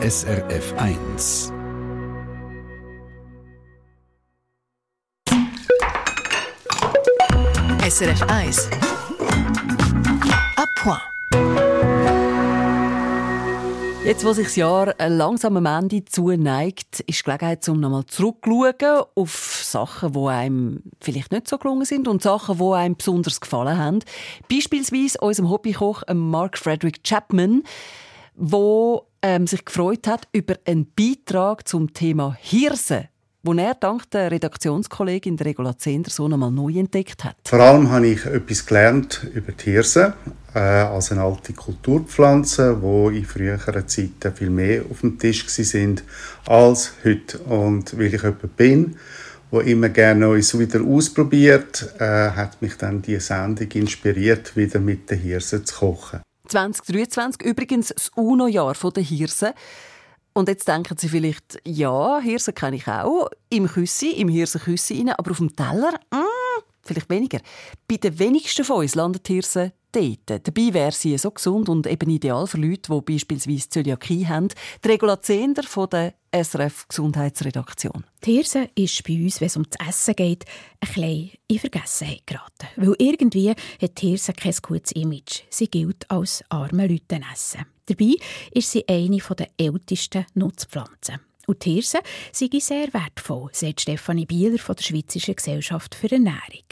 SRF 1. SRF 1. A point. Jetzt, wo sich das Jahr langsam am Ende zuneigt, ist die Gelegenheit, um nochmal zurückzuschauen auf Sachen, die einem vielleicht nicht so gelungen sind und Sachen, die einem besonders gefallen haben. Beispielsweise unserem Hobbykoch Mark Frederick Chapman, der ähm, sich gefreut hat über einen Beitrag zum Thema Hirse wo er dank der Redaktionskollegin der Regula Zehnder so einmal neu entdeckt hat. Vor allem habe ich etwas gelernt über die Hirse äh, als eine alte Kulturpflanze, wo in früheren Zeiten viel mehr auf dem Tisch sind als heute. Und weil ich jemand bin, wo immer gerne Neues wieder ausprobiert, äh, hat mich dann die Sendung inspiriert, wieder mit den Hirsen zu kochen. 2023 übrigens das UNO-Jahr der Hirse. Und jetzt denken Sie vielleicht, ja, Hirse kenne ich auch, im Küssi, im Hirsenküssi rein, aber auf dem Teller, mm, vielleicht weniger. Bei den wenigsten von uns landet Hirse dort. Dabei wäre sie so gesund und eben ideal für Leute, die beispielsweise Zöliakie haben. Die Regula Zehnder von der SRF Gesundheitsredaktion. Die Hirse ist bei uns, wenn es um das Essen geht, ein bisschen in Vergessenheit geraten. Weil irgendwie hat die Hirse kein gutes Image. Sie gilt als arme Leute essen. Dabei ist sie eine der ältesten Nutzpflanzen. Und die Hirse sind sehr wertvoll, sagt Stefanie Bieler von der Schweizerischen Gesellschaft für Ernährung.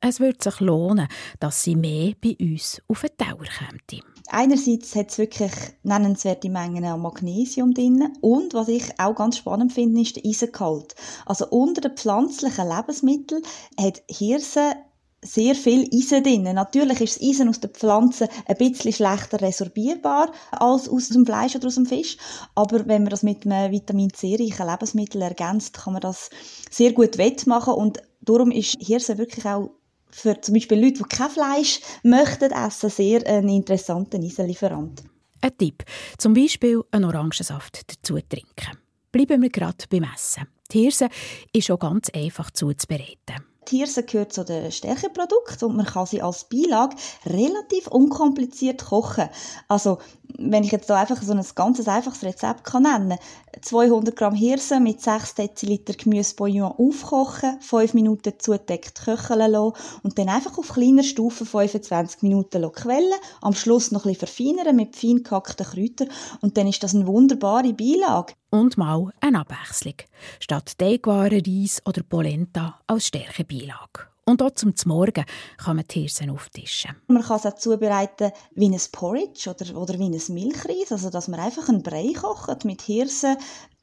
Es würde sich lohnen, dass sie mehr bei uns auf den Teller käme. Einerseits hat es wirklich nennenswerte Mengen an Magnesium drin und was ich auch ganz spannend finde, ist der Eisengehalt. Also unter den pflanzlichen Lebensmitteln hat Hirse sehr viel Eisen drin. Natürlich ist das Eisen aus den Pflanzen ein bisschen schlechter resorbierbar als aus dem Fleisch oder aus dem Fisch. Aber wenn man das mit einem Vitamin C-reichen Lebensmittel ergänzt, kann man das sehr gut wettmachen. Und darum ist Hirse wirklich auch für zum Beispiel Leute, die kein Fleisch möchten essen, sehr ein interessanter Eisenlieferant. Ein Tipp, zum Beispiel einen Orangensaft dazu trinken. Bleiben wir gerade beim Essen. Die Hirse ist auch ganz einfach zuzubereiten. Hirse gehört zu den Stärkeprodukten und man kann sie als Beilage relativ unkompliziert kochen. Also, wenn ich jetzt da einfach so ein ganz einfaches Rezept kann nennen 200 Gramm Hirse mit 6 Deziliter Gemüsebouillon aufkochen, 5 Minuten zudeckt köcheln lassen und dann einfach auf kleiner Stufe 25 Minuten quellen, am Schluss noch ein bisschen verfeinern mit fein gehackten Kräutern und dann ist das eine wunderbare Beilage und mal eine Abwechslung. Statt Teigwaren, Reis oder Polenta als Stärkebeilage. Und auch zum Morgen kann man Hirsen auftischen. Man kann es auch zubereiten wie ein Porridge oder, oder wie ein Milchreis. Also, dass man einfach einen Brei kocht mit Hirsen,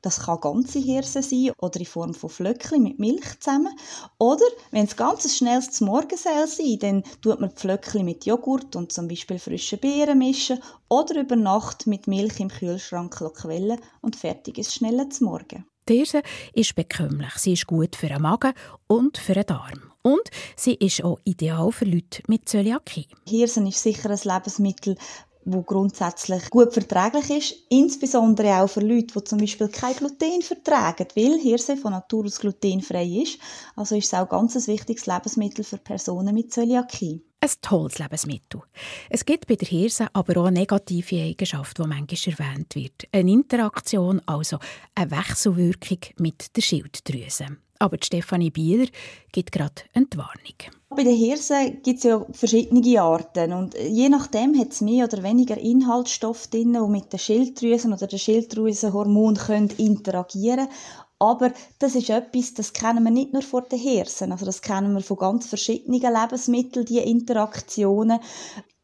das kann ganze Hirse sein oder in Form von Flöckchen mit Milch zusammen. Oder, wenn es ganz schnelles zum Morgen soll sein, dann tut man die Flöckchen mit Joghurt und zum Beispiel frischen Beeren mischen oder über Nacht mit Milch im Kühlschrank quellen und fertig ist schnell zum Morgen. Die Hirse ist bekömmlich. Sie ist gut für den Magen und für den Darm. Und sie ist auch ideal für Leute mit Zöliakie. Hirsen ist sicher ein Lebensmittel, wo grundsätzlich gut verträglich ist, insbesondere auch für Leute, die zum Beispiel kein Gluten vertragen, weil Hirse von Natur aus glutenfrei ist. Also ist es auch ganz ein wichtiges Lebensmittel für Personen mit Zöliakie. Ein tolles Lebensmittel. Es gibt bei der Hirse aber auch eine negative Eigenschaft, die manchmal erwähnt wird. Eine Interaktion, also eine Wechselwirkung mit der Schilddrüse. Aber Stefanie Bieler gibt gerade eine Warnung. Bei den Hirsen gibt es ja verschiedene Arten und je nachdem hat es mehr oder weniger Inhaltsstoff drin, die mit den Schilddrüsen oder den Schilddrüsenhormonen können interagieren. Aber das ist etwas, das kennen wir nicht nur von den Hirsen, also das kennen wir von ganz verschiedenen Lebensmitteln, die Interaktionen.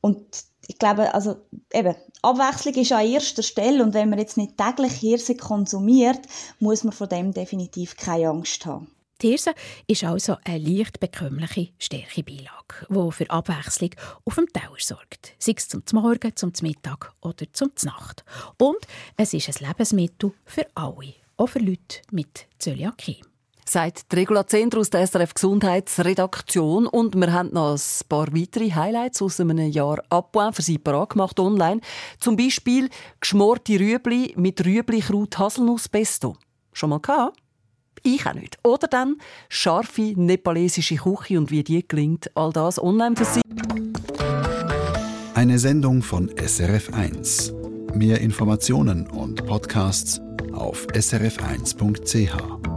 Und ich glaube, also eben, Abwechslung ist an erster Stelle und wenn man jetzt nicht täglich Hirse konsumiert, muss man von dem definitiv keine Angst haben. Die Hirse ist also eine leicht bekömmliche Stärkebeilage, die für Abwechslung auf dem Teller sorgt. Sei es zum Morgen, zum Mittag oder zum Nacht. Und es ist ein Lebensmittel für alle, auch für Leute mit Zöliakie sagt Regula Zehnder aus der SRF Gesundheitsredaktion. Und wir haben noch ein paar weitere Highlights aus einem Jahr Abwählen für Sie parat gemacht online. Zum Beispiel geschmorte Rüebli mit Rüebli-Kraut Haselnuss-Pesto. Schon mal gehabt? Ich auch nicht. Oder dann scharfe nepalesische Küche und wie die gelingt. All das online für Sie. Eine Sendung von SRF 1. Mehr Informationen und Podcasts auf srf1.ch.